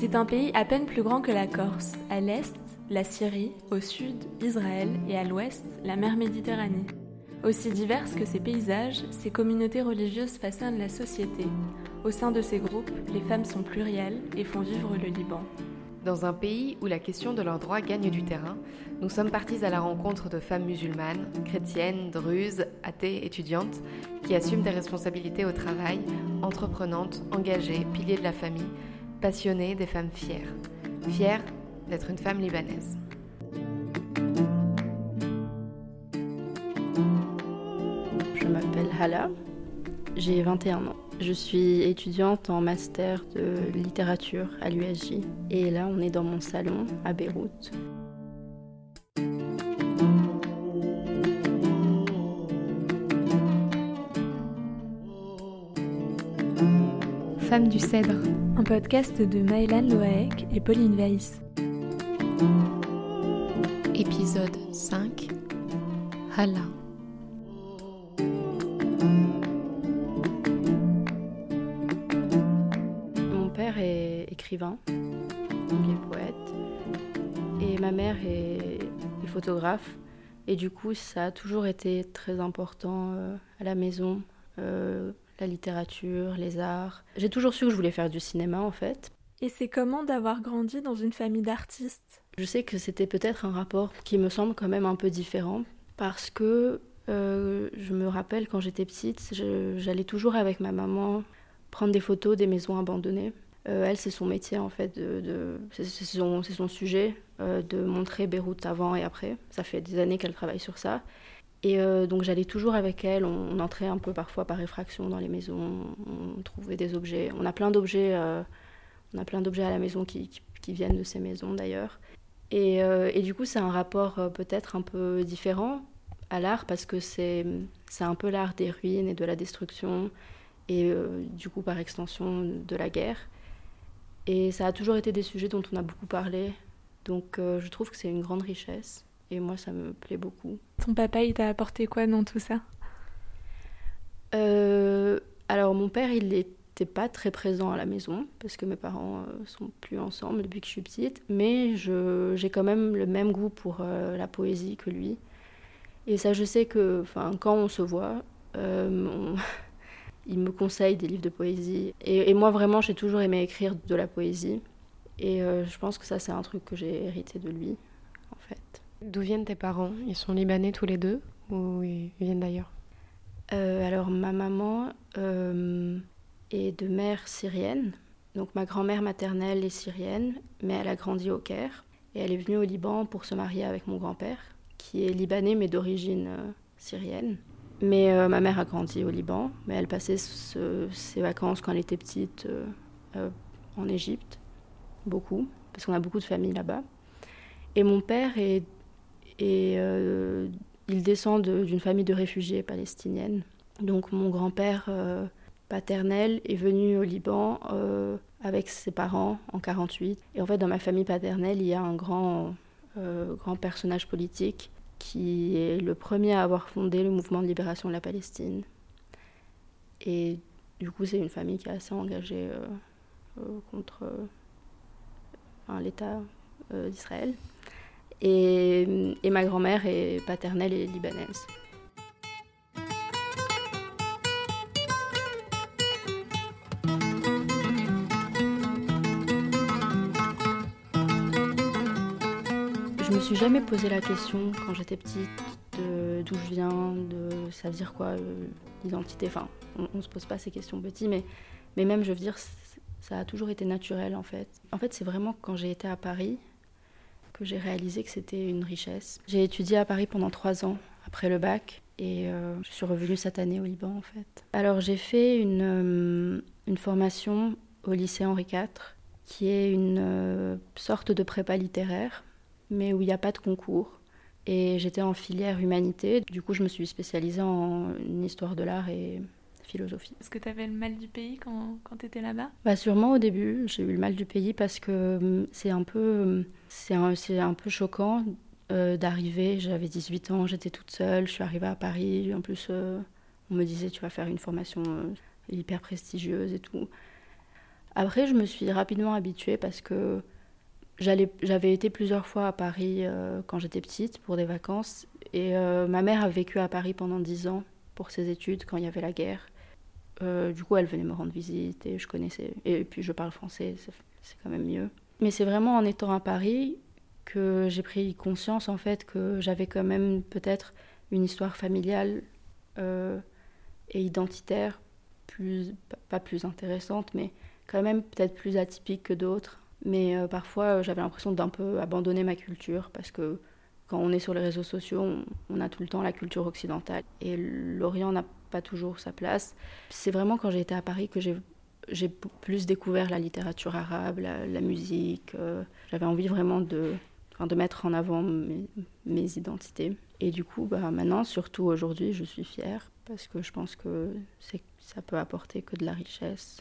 C'est un pays à peine plus grand que la Corse. À l'est, la Syrie, au sud, Israël et à l'ouest, la mer Méditerranée. Aussi diverses que ces paysages, ces communautés religieuses façonnent la société. Au sein de ces groupes, les femmes sont plurielles et font vivre le Liban. Dans un pays où la question de leurs droits gagne du terrain, nous sommes partis à la rencontre de femmes musulmanes, chrétiennes, druzes, athées, étudiantes, qui assument des responsabilités au travail, entreprenantes, engagées, piliers de la famille, passionnées, des femmes fières. Fières d'être une femme libanaise. Je m'appelle Hala, j'ai 21 ans. Je suis étudiante en master de littérature à l'USJ. Et là, on est dans mon salon à Beyrouth. Femme du Cèdre. Un podcast de Maëlan Loaek et Pauline Weiss. Épisode 5. Hala. écrivain, il est poète, et ma mère est, photographe. Et du coup, ça a toujours été très important euh, à la maison, euh, la littérature, les arts. J'ai toujours su que je voulais faire du cinéma en fait. Et c'est comment d'avoir grandi dans une famille d'artistes? Je sais que c'était peut-être un rapport qui me semble quand même un peu différent parce que euh, je me rappelle quand j'étais petite, j'allais toujours avec ma maman prendre des photos des maisons abandonnées. Euh, elle, c'est son métier en fait, de, c'est son, son, sujet euh, de montrer Beyrouth avant et après. Ça fait des années qu'elle travaille sur ça. Et euh, donc j'allais toujours avec elle, on, entrait un peu parfois par effraction dans les maisons, on trouvait des objets. On a plein d'objets, on a plein d'objets à la maison qui, viennent de ces maisons d'ailleurs. Et, et, du coup c'est un rapport peut-être un peu différent à l'art parce que c'est, un peu l'art des ruines et de la destruction et du coup par extension de la guerre. Et ça a toujours été des sujets dont on a beaucoup parlé. Donc euh, je trouve que c'est une grande richesse. Et moi, ça me plaît beaucoup. Ton papa, il t'a apporté quoi dans tout ça? Euh, Alors, mon père, il n'était pas très présent à la maison, parce que mes parents euh, sont plus ensemble depuis que je suis petite. Mais j'ai quand même le même goût pour la poésie que lui. Et ça, je sais que quand on se voit, on il me conseille des livres de poésie. Et, moi, vraiment, j'ai toujours aimé écrire de la poésie. Et euh, je pense que ça, c'est un truc que j'ai hérité de lui, en fait. D'où viennent tes parents? Ils sont libanais tous les deux ou ils viennent d'ailleurs? Euh, Alors, ma maman euh, est de mère syrienne. Donc, ma grand-mère maternelle est syrienne, mais elle a grandi au Caire. Et elle est venue au Liban pour se marier avec mon grand-père, qui est libanais mais d'origine syrienne. Mais euh, ma mère a grandi au Liban, mais elle passait ses vacances quand elle était petite euh, euh, en Égypte, beaucoup, parce qu'on a beaucoup de familles là-bas. Et mon père est, il descend d'une famille de réfugiés palestiniennes. Donc mon grand-père paternel est venu au Liban avec ses parents en 48. Et en fait, dans ma famille paternelle, il y a un grand, grand personnage politique qui est le premier à avoir fondé le mouvement de libération de la Palestine. Et du coup, c'est une famille qui est assez engagée euh, euh, contre euh, l'État d'Israël. Et, ma grand-mère est paternelle et libanaise. Je me suis jamais posé la question quand j'étais petite d'où je viens, de ça veut dire quoi euh, l'identité. Enfin, on, ne se pose pas ces questions petit, mais, mais même je veux dire, ça a toujours été naturel en fait. En fait, c'est vraiment quand j'ai été à Paris que j'ai réalisé que c'était une richesse. J'ai étudié à Paris pendant trois ans après le bac et euh, je suis revenue cette année au Liban en fait. Alors j'ai fait une, euh, une formation au lycée Henri IV qui est une sorte de prépa littéraire mais où il n'y a pas de concours. Et j'étais en filière humanité, du coup je me suis spécialisée en histoire de l'art et philosophie. Est-ce que tu avais le mal du pays quand, quand tu étais là-bas? Bah Sûrement au début, j'ai eu le mal du pays parce que hum, c'est un peu, c'est un, un, peu choquant euh, d'arriver. J'avais 18 ans, j'étais toute seule, je suis arrivée à Paris. En plus, euh, on me disait tu vas faire une formation euh, hyper prestigieuse et tout. Après, je me suis rapidement habituée parce que j'avais été plusieurs fois à Paris euh, quand j'étais petite pour des vacances. Et euh, ma mère a vécu à Paris pendant dix ans pour ses études quand il y avait la guerre. Euh, du coup, elle venait me rendre visite et je connaissais. Et puis, je parle français, c'est quand même mieux. Mais c'est vraiment en étant à Paris que j'ai pris conscience en fait que j'avais quand même peut-être une histoire familiale et identitaire plus pas plus intéressante mais quand même peut-être plus atypique que d'autres mais euh, parfois, euh, j'avais l'impression d'un peu abandonner ma culture parce que quand on est sur les réseaux sociaux, on, a tout le temps la culture occidentale et l'Orient n'a pas toujours sa place. C'est vraiment quand j'ai été à Paris que j'ai plus découvert la littérature arabe, la, musique. Euh, j'avais envie vraiment de, mettre en avant mes, identités. Et du coup, bah, maintenant, surtout aujourd'hui, je suis fière parce que je pense que ça peut apporter que de la richesse.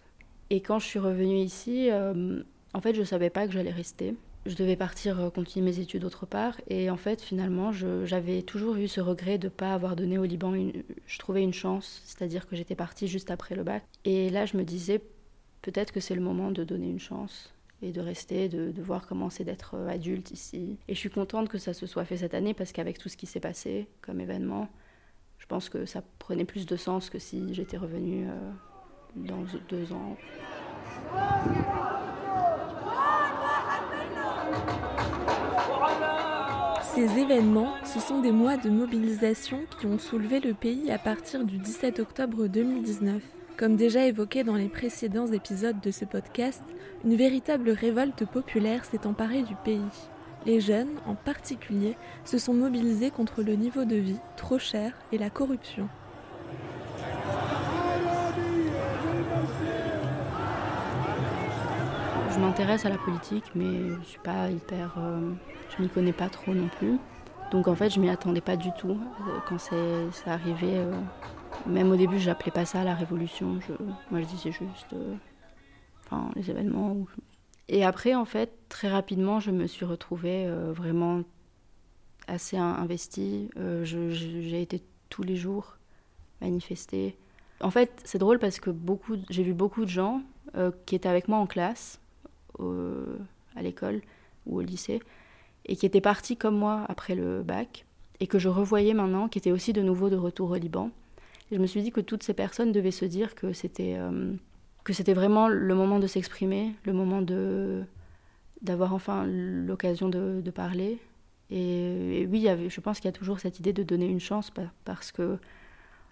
Et quand je suis revenue ici, en fait, je ne savais pas que j'allais rester. Je devais partir euh, continuer mes études autre part. Et en fait, finalement, j'avais toujours eu ce regret de ne pas avoir donné au Liban, je trouvais une chance, c'est-à-dire que j'étais partie juste après le bac. Et là, je me disais, peut-être que c'est le moment de donner une chance et de rester, de, de voir comment c'est d'être euh, adulte ici. Et je suis contente que ça se soit fait cette année parce qu'avec tout ce qui s'est passé comme événement, je pense que ça prenait plus de sens que si j'étais revenue euh, dans deux ans. Ces événements, ce sont des mois de mobilisation qui ont soulevé le pays à partir du 17 octobre 2019. Comme déjà évoqué dans les précédents épisodes de ce podcast, une véritable révolte populaire s'est emparée du pays. Les jeunes, en particulier, se sont mobilisés contre le niveau de vie trop cher et la corruption. Je m'intéresse à la politique, mais je suis pas hyper. Euh, je m'y connais pas trop non plus. Donc en fait, je m'y attendais pas du tout euh, quand c'est arrivé. Euh, même au début, j'appelais pas ça la révolution. Moi, je disais juste, enfin, les événements. Et après, en fait, très rapidement, je me suis retrouvée vraiment assez investie. j'ai été tous les jours manifester. En fait, c'est drôle parce que j'ai vu beaucoup de gens qui étaient avec moi en classe à l'école ou au lycée, et qui étaient partis comme moi après le bac, et que je revoyais maintenant, qui étaient aussi de nouveau de retour au Liban. Et je me suis dit que toutes ces personnes devaient se dire que c'était euh, que c'était vraiment le moment de s'exprimer, le moment de d'avoir enfin l'occasion de, de, parler. Et, oui, je pense qu'il y a toujours cette idée de donner une chance parce que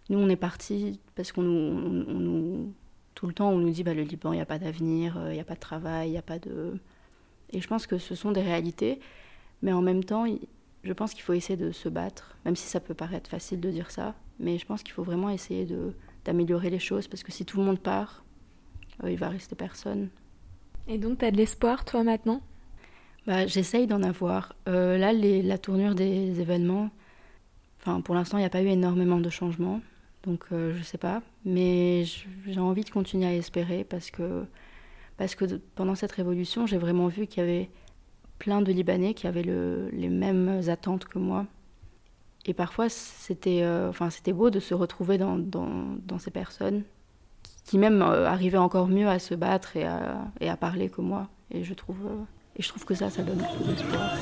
nous, on est partis parce qu'on nous tout le temps on nous dit bah, le Liban, il n'y a pas d'avenir, euh, il n'y a pas de travail, il n'y a pas de... Et je pense que ce sont des réalités, mais en même temps, je pense qu'il faut essayer de se battre, même si ça peut paraître facile de dire ça, mais je pense qu'il faut vraiment essayer de, d'améliorer les choses, parce que si tout le monde part, euh, il va rester personne. Et donc, tu as de l'espoir, toi, maintenant? Bah, J'essaye d'en avoir. Euh, là, les, la tournure des événements, enfin, pour l'instant, il n'y a pas eu énormément de changements. Donc euh, je sais pas, mais j'ai envie de continuer à espérer parce que, parce que pendant cette révolution, j'ai vraiment vu qu'il y avait plein de Libanais qui avaient le, les mêmes attentes que moi. Et parfois, c'était euh, beau de se retrouver dans, dans, dans ces personnes qui même euh, arrivaient encore mieux à se battre et à, et à parler que moi. Et je trouve, et je trouve que ça, ça donne beaucoup d'espoir.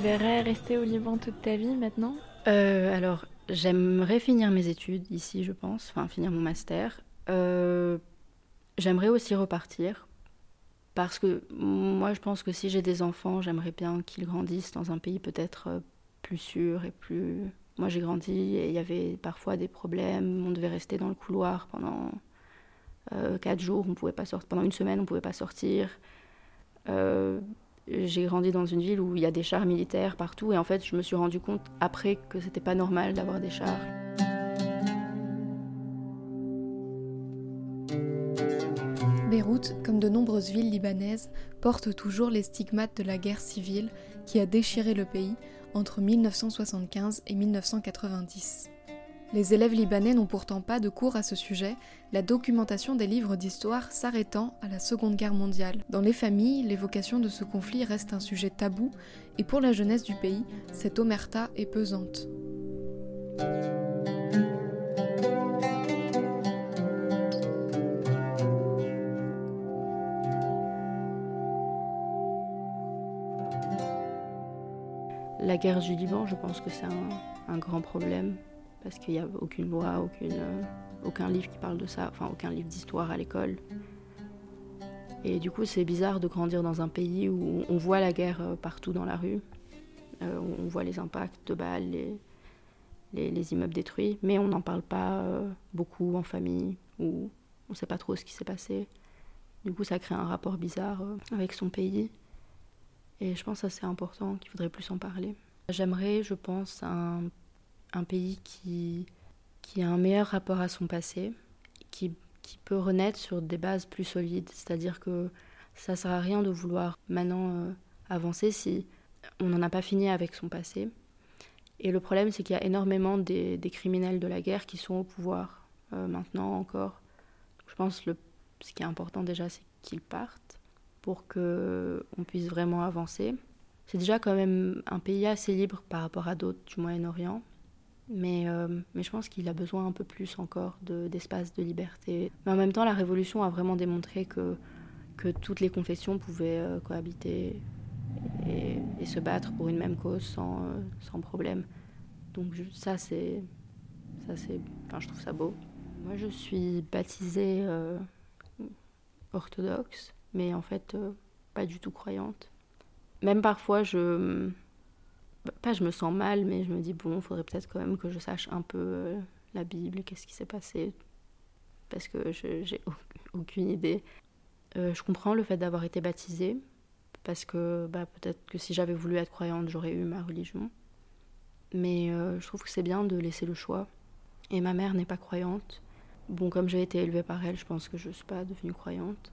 Verrais rester au Liban toute ta vie maintenant euh, Alors, j'aimerais finir mes études ici, je pense, enfin finir mon master. Euh, j'aimerais aussi repartir parce que moi, je pense que si j'ai des enfants, j'aimerais bien qu'ils grandissent dans un pays peut-être euh, plus sûr et plus. Moi, j'ai grandi et il y avait parfois des problèmes. On devait rester dans le couloir pendant quatre jours. On pouvait pas sortir. Pendant une semaine, on pouvait pas sortir. Euh, j'ai grandi dans une ville où il y a des chars militaires partout et en fait je me suis rendu compte après que c'était pas normal d'avoir des chars. Beyrouth, comme de nombreuses villes libanaises, porte toujours les stigmates de la guerre civile qui a déchiré le pays entre 1975 et 1990. Les élèves libanais n'ont pourtant pas de cours à ce sujet, la documentation des livres d'histoire s'arrêtant à la Seconde Guerre mondiale. Dans les familles, l'évocation de ce conflit reste un sujet tabou, et pour la jeunesse du pays, cette omerta est pesante. La guerre du Liban, je pense que c'est un, grand problème parce qu'il n'y a aucune loi, aucune, euh, aucun livre qui parle de ça, enfin aucun livre d'histoire à l'école. Et du coup, c'est bizarre de grandir dans un pays où on voit la guerre euh, partout dans la rue, euh, on voit les impacts de balles, les, les, les immeubles détruits, mais on n'en parle pas euh, beaucoup en famille, ou on ne sait pas trop ce qui s'est passé. Du coup, ça crée un rapport bizarre avec son pays. Et je pense que c'est important, qu'il faudrait plus en parler. J'aimerais, je pense, un un pays qui, qui a un meilleur rapport à son passé, qui, qui peut renaître sur des bases plus solides. C'est-à-dire que ça ne sert à rien de vouloir maintenant euh, avancer si on n'en a pas fini avec son passé. Et le problème, c'est qu'il y a énormément des, criminels de la guerre qui sont au pouvoir euh, maintenant encore. je pense que ce qui est important déjà, c'est qu'ils partent pour qu'on puisse vraiment avancer. C'est déjà quand même un pays assez libre par rapport à d'autres du Moyen-Orient. Mais, euh, mais je pense qu'il a besoin un peu plus encore d'espace de, liberté. Mais en même temps, la Révolution a vraiment démontré que, que toutes les confessions pouvaient euh, cohabiter et, se battre pour une même cause sans, euh, sans problème. Donc ça, c'est... Je trouve ça beau. Moi, je suis baptisée orthodoxe, mais en fait, pas du tout croyante. Même parfois, je pas je me sens mal, mais je me dis, bon, il faudrait peut-être quand même que je sache un peu euh, la Bible, qu'est-ce qui s'est passé, parce que j'ai aucune idée. Euh, je comprends le fait d'avoir été baptisée, parce que bah, peut-être que si j'avais voulu être croyante, j'aurais eu ma religion. Mais euh, je trouve que c'est bien de laisser le choix. Et ma mère n'est pas croyante. Bon, comme j'ai été élevée par elle, je pense que je ne suis pas devenue croyante.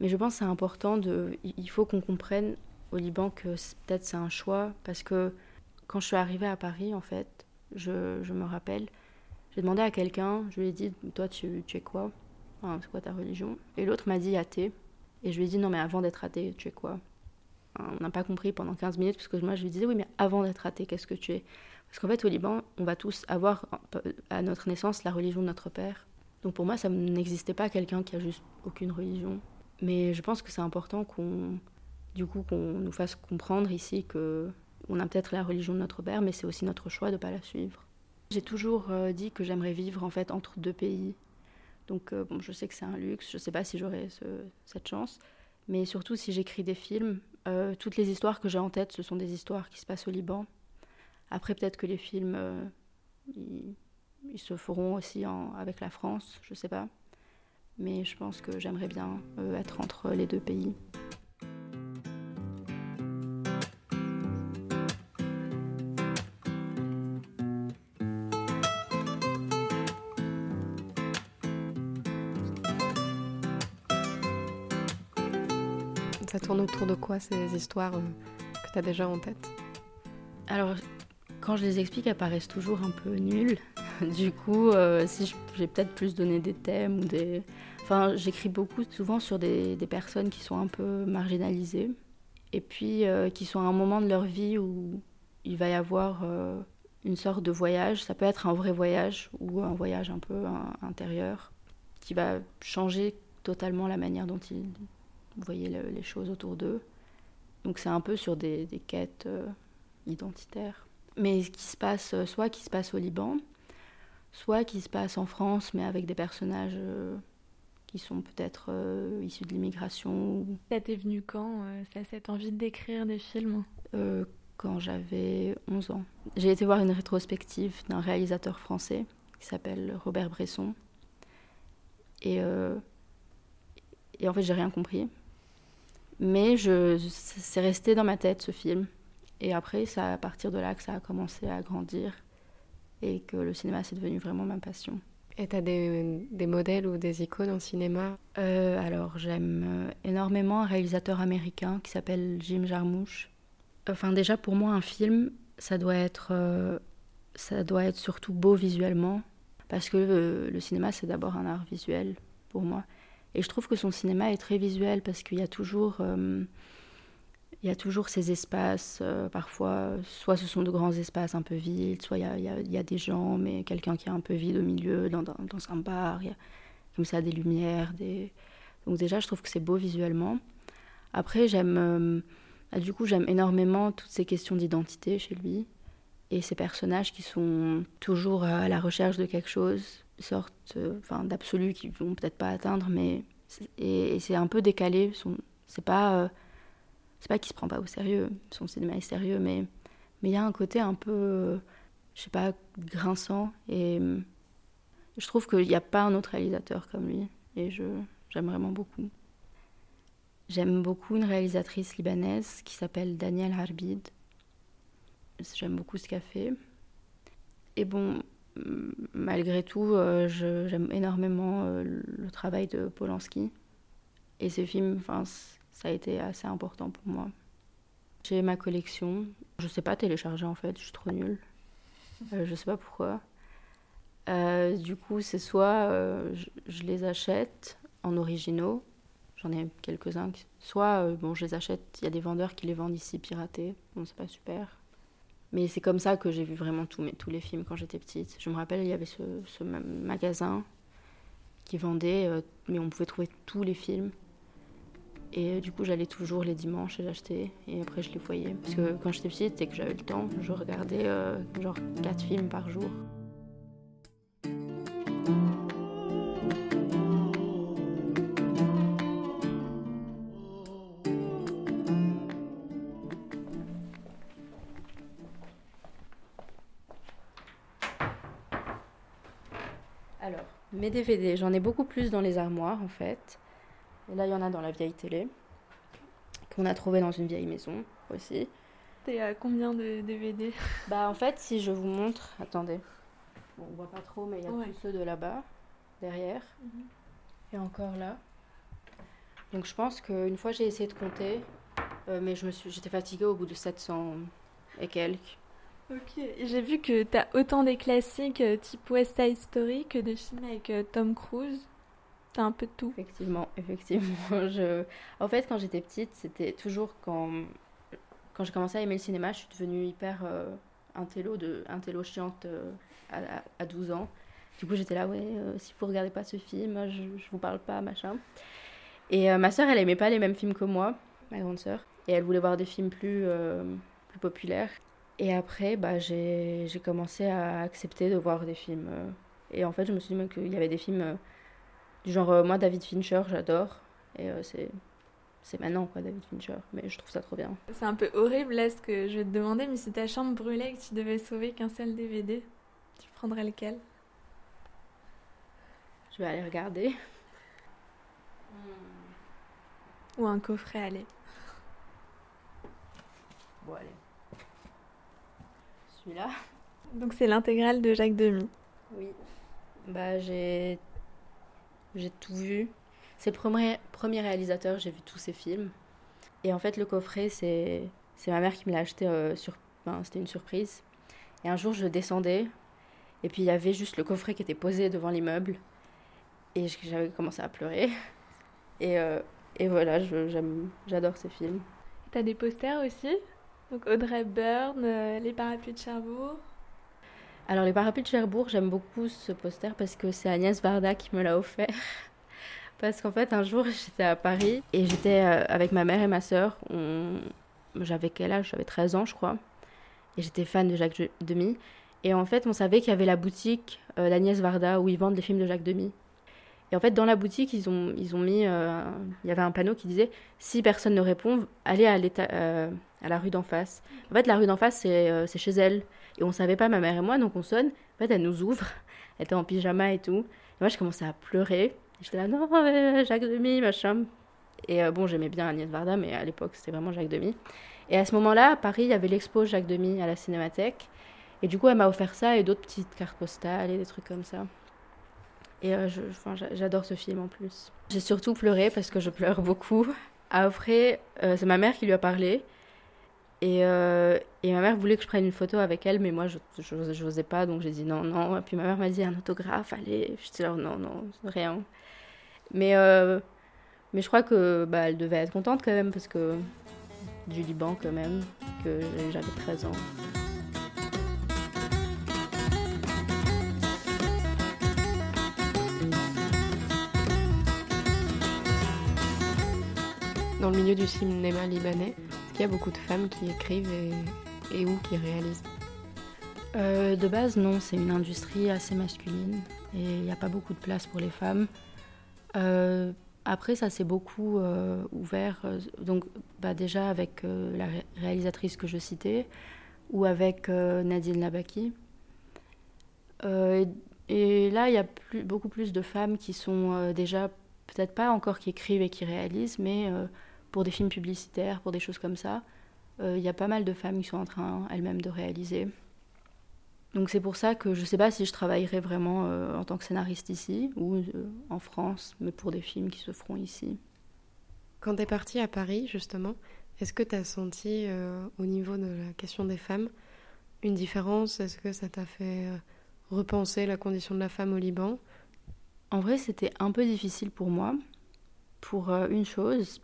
Mais je pense que c'est important de. Il faut qu'on comprenne au Liban que peut-être c'est un choix parce que quand je suis arrivée à Paris, en fait, je, me rappelle, j'ai demandé à quelqu'un, je lui ai dit, toi, tu, es quoi? C'est quoi ta religion? Et l'autre m'a dit athée. Et je lui ai dit, non, mais avant d'être athée, tu es quoi? On n'a pas compris pendant 15 minutes, parce que moi, je lui disais, oui, mais avant d'être athée, qu'est-ce que tu es? Parce qu'en fait, au Liban, on va tous avoir, à notre naissance, la religion de notre père. Donc pour moi, ça n'existait pas quelqu'un qui a juste aucune religion. Mais je pense que c'est important qu'on du coup qu'on nous fasse comprendre ici que on a peut-être la religion de notre père, mais c'est aussi notre choix de ne pas la suivre. J'ai toujours euh, dit que j'aimerais vivre en fait entre deux pays. Donc euh, bon, je sais que c'est un luxe, je ne sais pas si j'aurai ce, cette chance, mais surtout si j'écris des films, euh, toutes les histoires que j'ai en tête, ce sont des histoires qui se passent au Liban. Après peut-être que les films, ils, se feront aussi avec la France, je ne sais pas. Mais je pense que j'aimerais bien être entre les deux pays. De quoi ces histoires euh, que tu as déjà en tête Alors, quand je les explique, elles paraissent toujours un peu nulles. du coup, euh, si j'ai peut-être plus donné des thèmes ou des. Enfin, j'écris beaucoup souvent sur des, personnes qui sont un peu marginalisées et puis euh, qui sont à un moment de leur vie où il va y avoir euh, une sorte de voyage. Ça peut être un vrai voyage ou un voyage un peu intérieur qui va changer totalement la manière dont ils voyaient le, les choses autour d'eux. Donc c'est un peu sur des, des quêtes euh, identitaires. Mais qui se passe, euh, soit qui se passe au Liban, soit qui se passe en France, mais avec des personnages euh, qui sont peut-être euh, issus de l'immigration. Ça t'est venu quand, ça, cette envie d'écrire des films? Quand j'avais 11 ans. J'ai été voir une rétrospective d'un réalisateur français qui s'appelle Robert Bresson. Et, et en fait, j'ai rien compris. Mais je, c'est resté dans ma tête ce film. Et après, c'est à partir de là que ça a commencé à grandir et que le cinéma, c'est devenu vraiment ma passion. Et tu as des, des, modèles ou des icônes en cinéma? Euh, Alors, j'aime énormément un réalisateur américain qui s'appelle Jim Jarmusch. Enfin, déjà, pour moi, un film, ça doit être, euh, ça doit être surtout beau visuellement, parce que le cinéma, c'est d'abord un art visuel pour moi. Et je trouve que son cinéma est très visuel parce qu'il y a toujours, euh, il y a toujours ces espaces. Euh, parfois, soit ce sont de grands espaces un peu vides, soit il y a, des gens, mais quelqu'un qui est un peu vide au milieu, dans, un bar. Y a comme ça des lumières. Des... Donc déjà, je trouve que c'est beau visuellement. Après, j'aime, euh, ah, du coup, j'aime énormément toutes ces questions d'identité chez lui et ces personnages qui sont toujours à la recherche de quelque chose sorte euh, enfin, d'absolu qu'ils vont peut-être pas atteindre, mais et, c'est un peu décalé. C'est pas euh, c'est pas qu'il se prend pas au sérieux, son cinéma est sérieux, mais mais il y a un côté un peu, euh, je sais pas, grinçant et je trouve qu'il n'y a pas un autre réalisateur comme lui et je j'aime vraiment beaucoup. J'aime beaucoup une réalisatrice libanaise qui s'appelle Danielle Harbid. J'aime beaucoup ce qu'elle fait. Et bon, malgré tout, euh, j'aime énormément euh, le travail de Polanski. Et ce film, ça a été assez important pour moi. J'ai ma collection. Je sais pas télécharger en fait, je suis trop nulle. Euh, je sais pas pourquoi. du coup, c'est soit je, les achète en originaux, j'en ai quelques-uns, soit bon, je les achète, il y a des vendeurs qui les vendent ici piratés, bon, c'est pas super. Mais c'est comme ça que j'ai vu vraiment tous, les films quand j'étais petite. Je me rappelle, il y avait ce, ce magasin qui vendait, euh, mais on pouvait trouver tous les films. Et euh, du coup, j'allais toujours les dimanches et j'achetais. Et après, je les voyais. Parce que quand j'étais petite et que j'avais le temps, je regardais euh, genre quatre films par jour. DVD, j'en ai beaucoup plus dans les armoires en fait. Et là, il y en a dans la vieille télé, qu'on a trouvé dans une vieille maison aussi. T'es à combien de DVD Bah en fait, si je vous montre, attendez. Bon, on voit pas trop, mais il y a tous ceux de là-bas, derrière. Mhm. Et encore là. Donc je pense qu'une fois j'ai essayé de compter, euh, mais je me suis, j'étais fatiguée au bout de 700 et quelques. Ok, j'ai vu que tu as autant des classiques euh, type West Side Story que des films avec euh, Tom Cruise. T'as un peu de tout. Effectivement, effectivement. En fait, quand j'étais petite, c'était toujours quand, quand j'ai commencé à aimer le cinéma, je suis devenue hyper euh, intello, de... intello chiante à... à, 12 ans. Du coup, j'étais là, ouais, si vous regardez pas ce film, je, je vous parle pas, machin. Et ma soeur, elle aimait pas les mêmes films que moi, ma grande soeur. Et elle voulait voir des films plus, plus populaires. Et après, bah, j'ai commencé à accepter de voir des films. Euh. Et en fait, je me suis dit même qu'il y avait des films euh, du genre, euh, moi, David Fincher, j'adore. Et c'est c'est maintenant quoi David Fincher mais je trouve ça trop bien c'est un peu horrible là ce que je vais te demander mais si ta chambre brûlait et que tu devais sauver qu'un seul DVD tu prendrais lequel? Je vais aller regarder ou un coffret allez bon allez Donc c'est l'intégrale de Jacques Demy. Oui. Bah j'ai j'ai tout vu. C'est le premier, premier réalisateur, j'ai vu tous ses films. Et en fait le coffret c'est c'est ma mère qui me l'a acheté euh, sur c'était une surprise. Et un jour je descendais et puis il y avait juste le coffret qui était posé devant l'immeuble et j'avais commencé à pleurer. Et, euh, et voilà, j'adore ces films. T'as des posters aussi? Donc Audrey Byrne, euh, Les Parapluies de Cherbourg. Alors les Parapluies de Cherbourg, j'aime beaucoup ce poster parce que c'est Agnès Varda qui me l'a offert. parce qu'en fait, un jour, j'étais à Paris et j'étais euh, avec ma mère et ma sœur. J'avais quel âge? J'avais 13 ans, je crois. Et j'étais fan de Jacques Demy. Et en fait, on savait qu'il y avait la boutique euh, d'Agnès Varda où ils vendent les films de Jacques Demy. Et en fait, dans la boutique, ils ont, ils ont mis. il y avait un panneau qui disait Si personne ne répond, allez à l'état à la rue d'en face. En fait, la rue d'en face, euh, c'est chez elle. Et on savait pas, ma mère et moi, donc on sonne. En fait, elle nous ouvre. Elle était en pyjama et tout. Et moi, je commençais à pleurer. J'étais là, non, Jacques Demy, machin. Et euh, bon, j'aimais bien Agnès Varda, mais à l'époque, c'était vraiment Jacques Demy. Et à ce moment-là, à Paris, il y avait l'expo Jacques Demy à la Cinémathèque. Et du coup, elle m'a offert ça et d'autres petites cartes postales et des trucs comme ça. Et euh, j'adore ce film en plus. J'ai surtout pleuré parce que je pleure beaucoup. Après, c'est ma mère qui lui a parlé. Et, euh, et, ma mère voulait que je prenne une photo avec elle, mais moi, je n'osais pas, donc j'ai dit non, non. Et puis ma mère m'a dit un autographe, allez. Je dis oh, non, non, rien. Mais, euh, mais je crois que bah, devait être contente quand même, parce que du Liban quand même, que j'avais 13 ans. Dans le milieu du cinéma libanais, il y a beaucoup de femmes qui écrivent et, et ou qui réalisent euh, De base, non, c'est une industrie assez masculine et il n'y a pas beaucoup de place pour les femmes. Euh, après, ça s'est beaucoup euh, ouvert, donc bah, déjà avec la réalisatrice que je citais ou avec Nadine Labaki. et là, il y a beaucoup plus de femmes qui sont déjà, peut-être pas encore qui écrivent et qui réalisent, mais pour des films publicitaires, pour des choses comme ça. Euh, il y a pas mal de femmes qui sont en train elles-mêmes de réaliser. Donc c'est pour ça que je ne sais pas si je travaillerai vraiment euh, en tant que scénariste ici ou euh, en France, mais pour des films qui se feront ici. Quand tu es partie à Paris, justement, est-ce que tu as senti au niveau de la question des femmes une différence? Est-ce que ça t'a fait repenser la condition de la femme au Liban? En vrai, c'était un peu difficile pour moi, pour une chose,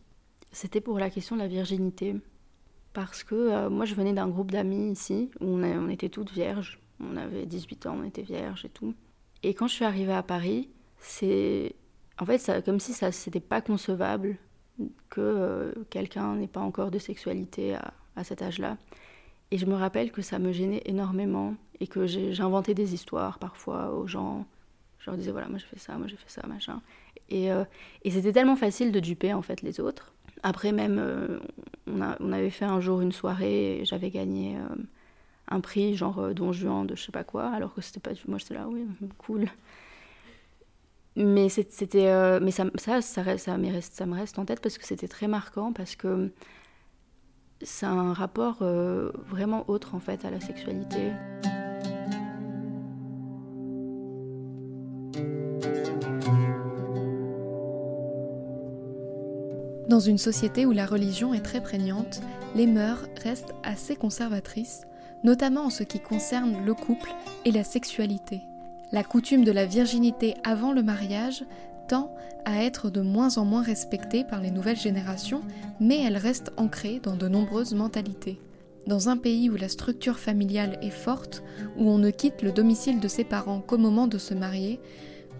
c'était pour la question de la virginité. Parce que euh, moi, je venais d'un groupe d'amis ici, où on, était toutes vierges. On avait 18 ans, on était vierges et tout. Et quand je suis arrivée à Paris, c'est. En fait, comme si ça c'était pas concevable que euh, quelqu'un n'ait pas encore de sexualité à, à cet âge-là. Et je me rappelle que ça me gênait énormément et que j'inventais des histoires parfois aux gens. Je leur disais voilà, moi j'ai fait ça, moi j'ai fait ça, machin. Et, euh, et c'était tellement facile de duper en fait les autres après même, euh, on, avait fait un jour une soirée et j'avais gagné euh, un prix, genre euh, Don Juan de je sais pas quoi, alors que c'était pas du... Moi j'étais là, oui, cool. Mais mais ça, ça me reste en tête parce que c'était très marquant, parce que c'est un rapport vraiment autre en fait à la sexualité. Dans une société où la religion est très prégnante, les mœurs restent assez conservatrices, notamment en ce qui concerne le couple et la sexualité. La coutume de la virginité avant le mariage tend à être de moins en moins respectée par les nouvelles générations, mais elle reste ancrée dans de nombreuses mentalités. Dans un pays où la structure familiale est forte, où on ne quitte le domicile de ses parents qu'au moment de se marier,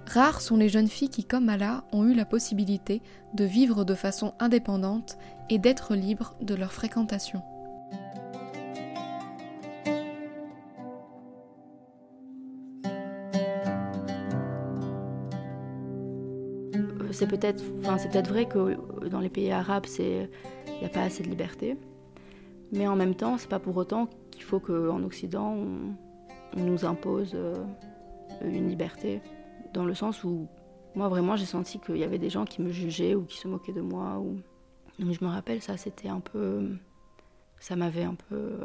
Rares sont les jeunes filles qui, comme Allah, ont eu la possibilité de vivre de façon indépendante et d'être libres de leur fréquentation. C'est peut-être vrai que dans les pays arabes, il n'y a pas assez de liberté. Mais en même temps, c'est pas pour autant qu'il faut qu'en Occident, on, nous impose euh, une liberté dans le sens où moi vraiment j'ai senti qu'il y avait des gens qui me jugeaient ou qui se moquaient de moi. Ou... Donc je me rappelle, ça c'était un peu. Ça m'avait un peu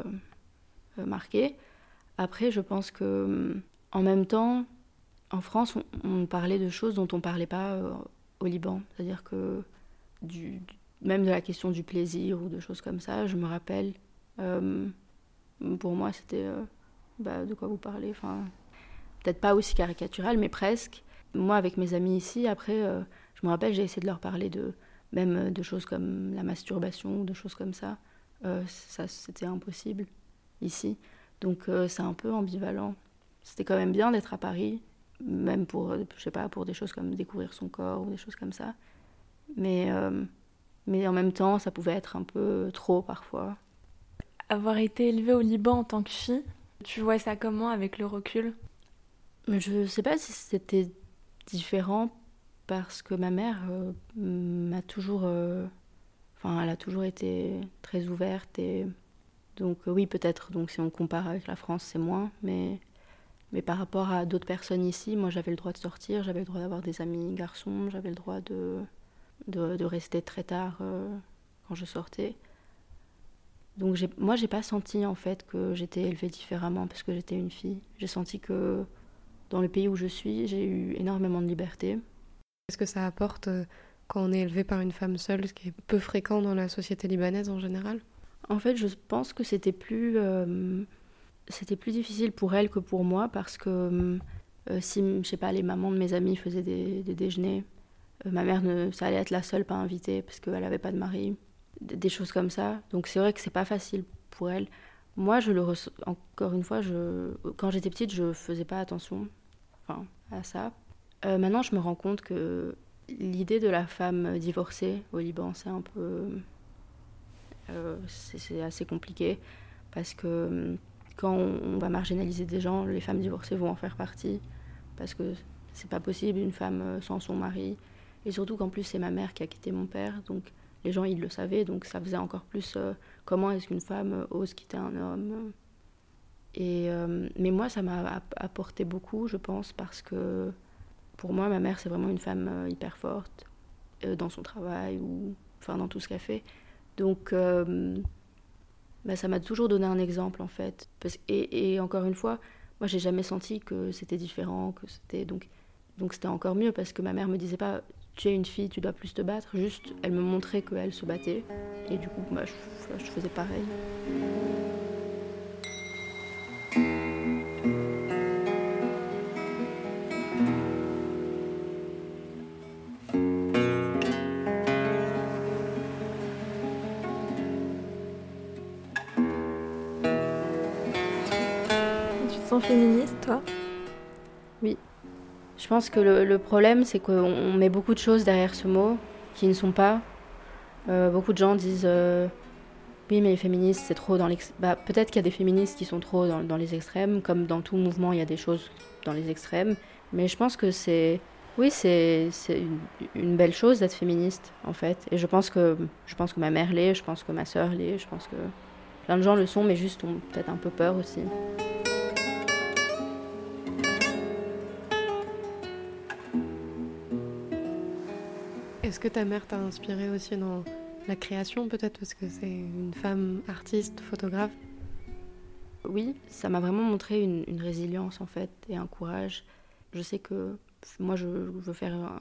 euh, marqué. Après, je pense que en même temps, en France, on, parlait de choses dont on ne parlait pas euh, au Liban. C'est-à-dire que du, même de la question du plaisir ou de choses comme ça, je me rappelle. Euh, pour moi, c'était bah, de quoi vous parlez. Enfin, peut-être pas aussi caricatural, mais presque. Moi, avec mes amis ici, après, euh, je me rappelle, j'ai essayé de leur parler de même euh, de choses comme la masturbation, de choses comme ça. Euh, ça, c'était impossible ici. Donc, c'est un peu ambivalent. C'était quand même bien d'être à Paris, même pour, je sais pas, pour des choses comme découvrir son corps ou des choses comme ça. Mais, mais en même temps, ça pouvait être un peu trop parfois. Avoir été élevée au Liban en tant que fille, tu vois ça comment avec le recul? Je ne sais pas si c'était différent parce que ma mère euh, m'a toujours. Euh, enfin, elle a toujours été très ouverte et. Donc, oui, peut-être. Donc, si on compare avec la France, c'est moins. Mais, mais par rapport à d'autres personnes ici, moi, j'avais le droit de sortir, j'avais le droit d'avoir des amis garçons, j'avais le droit de, de, rester très tard euh, quand je sortais. Donc, moi, j'ai pas senti en fait que j'étais élevée différemment parce que j'étais une fille. J'ai senti que dans le pays où je suis, j'ai eu énormément de liberté. Est-ce que ça apporte euh, quand on est élevé par une femme seule, ce qui est peu fréquent dans la société libanaise en général? En fait, je pense que c'était plus, euh, c'était plus difficile pour elle que pour moi parce que euh, si, je sais pas, les mamans de mes amis faisaient des, déjeuners, euh, ma mère, ne, ça allait être la seule pas invitée parce qu'elle n'avait pas de mari, des choses comme ça. Donc c'est vrai que c'est pas facile pour elle. Moi, je le encore une fois, je, quand j'étais petite, je faisais pas attention à ça. maintenant, je me rends compte que l'idée de la femme divorcée au Liban, c'est un peu euh, c'est assez compliqué parce que hum, quand on, va marginaliser des gens, les femmes divorcées vont en faire partie parce que c'est pas possible une femme euh, sans son mari. Et surtout qu'en plus c'est ma mère qui a quitté mon père, donc les gens ils le savaient, donc ça faisait encore plus euh, comment est-ce qu'une femme ose quitter un homme. Et, mais moi ça m'a apporté beaucoup, je pense, parce que pour moi ma mère c'est vraiment une femme hyper forte dans son travail ou enfin dans tout ce qu'elle fait. Donc, euh, bah, ça m'a toujours donné un exemple, en fait. et, encore une fois, moi, j'ai jamais senti que c'était différent, que c'était. Donc, donc c'était encore mieux parce que ma mère me disait pas tu es une fille, tu dois plus te battre. Juste, elle me montrait qu'elle se battait. Et du coup, bah, je faisais pareil. Je pense que le, problème, c'est qu'on met beaucoup de choses derrière ce mot qui ne sont pas. Euh, beaucoup de gens disent euh, oui, mais les féministes, c'est trop dans l'extrême. Bah, Peut-être qu'il y a des féministes qui sont trop dans, les extrêmes, comme dans tout mouvement, il y a des choses dans les extrêmes. Mais je pense que c'est. Oui, c'est une, une, belle chose d'être féministe, en fait. Et je pense que, je pense que ma mère l'est, je pense que ma soeur l'est, je pense que plein de gens le sont, mais juste ont peut-être un peu peur aussi. Est-ce que ta mère t'a inspiré aussi dans la création peut-être? Parce que c'est une femme artiste, photographe. Oui, ça m'a vraiment montré une, résilience en fait et un courage. Je sais que moi je veux faire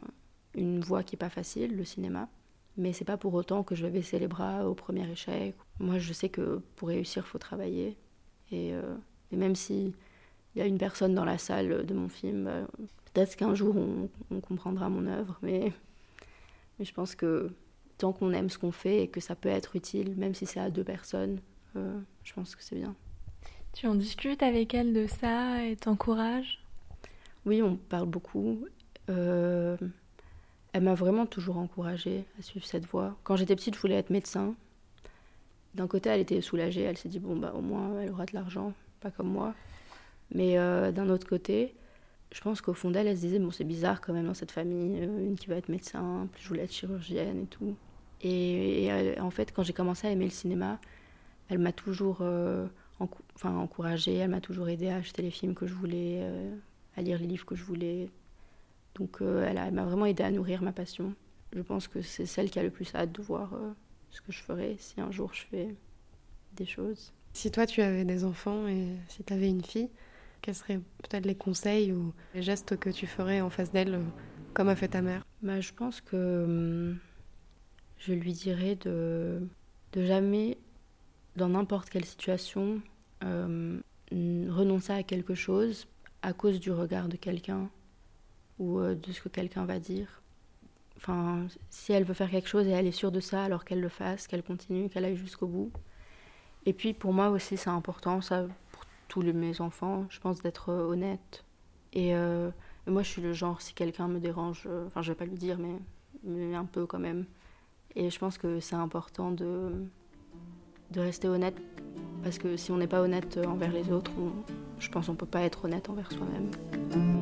une voie qui est pas facile, le cinéma, mais c'est pas pour autant que je vais baisser les bras au premier échec. Moi je sais que pour réussir il faut travailler. Et, euh, même si il y a une personne dans la salle de mon film, euh, peut-être qu'un jour on, on comprendra mon œuvre, mais mais je pense que tant qu'on aime ce qu'on fait et que ça peut être utile, même si c'est à deux personnes, euh, je pense que c'est bien. Tu en discutes avec elle de ça et t'encourages? Oui, on parle beaucoup. Euh, elle m'a vraiment toujours encouragée à suivre cette voie. Quand j'étais petite, je voulais être médecin. D'un côté, elle était soulagée. Elle s'est dit, bon, bah, au moins, elle aura de l'argent, pas comme moi. Mais euh, d'un autre côté, je pense qu'au fond d'elle, elle se disait, bon, c'est bizarre quand même dans cette famille, euh, une qui va être médecin, plus je voulais être chirurgienne et tout. Et, en fait, quand j'ai commencé à aimer le cinéma, elle m'a toujours euh, enfin, encouragée, elle m'a toujours aidé à acheter les films que je voulais, euh, à lire les livres que je voulais. Donc elle, elle m'a vraiment aidé à nourrir ma passion. Je pense que c'est celle qui a le plus hâte de voir ce que je ferai si un jour je fais des choses. Si toi tu avais des enfants et si tu avais une fille, quels seraient peut-être les conseils ou les gestes que tu ferais en face d'elle, comme a fait ta mère? Bah, Je pense que hum, je lui dirais de, de jamais, dans n'importe quelle situation, hum, renoncer à quelque chose à cause du regard de quelqu'un ou euh, de ce que quelqu'un va dire. Enfin, si elle veut faire quelque chose et elle est sûre de ça, alors qu'elle le fasse, qu'elle continue, qu'elle aille jusqu'au bout. Et puis pour moi aussi, c'est important, ça, tous les, mes enfants, je pense d'être euh, honnête. Euh, et, moi, je suis le genre, si quelqu'un me dérange, euh, enfin, je vais pas lui dire, mais, un peu quand même. Et je pense que c'est important de, de rester honnête, parce que si on n'est pas honnête envers les autres, je pense qu'on peut pas être honnête envers soi-même.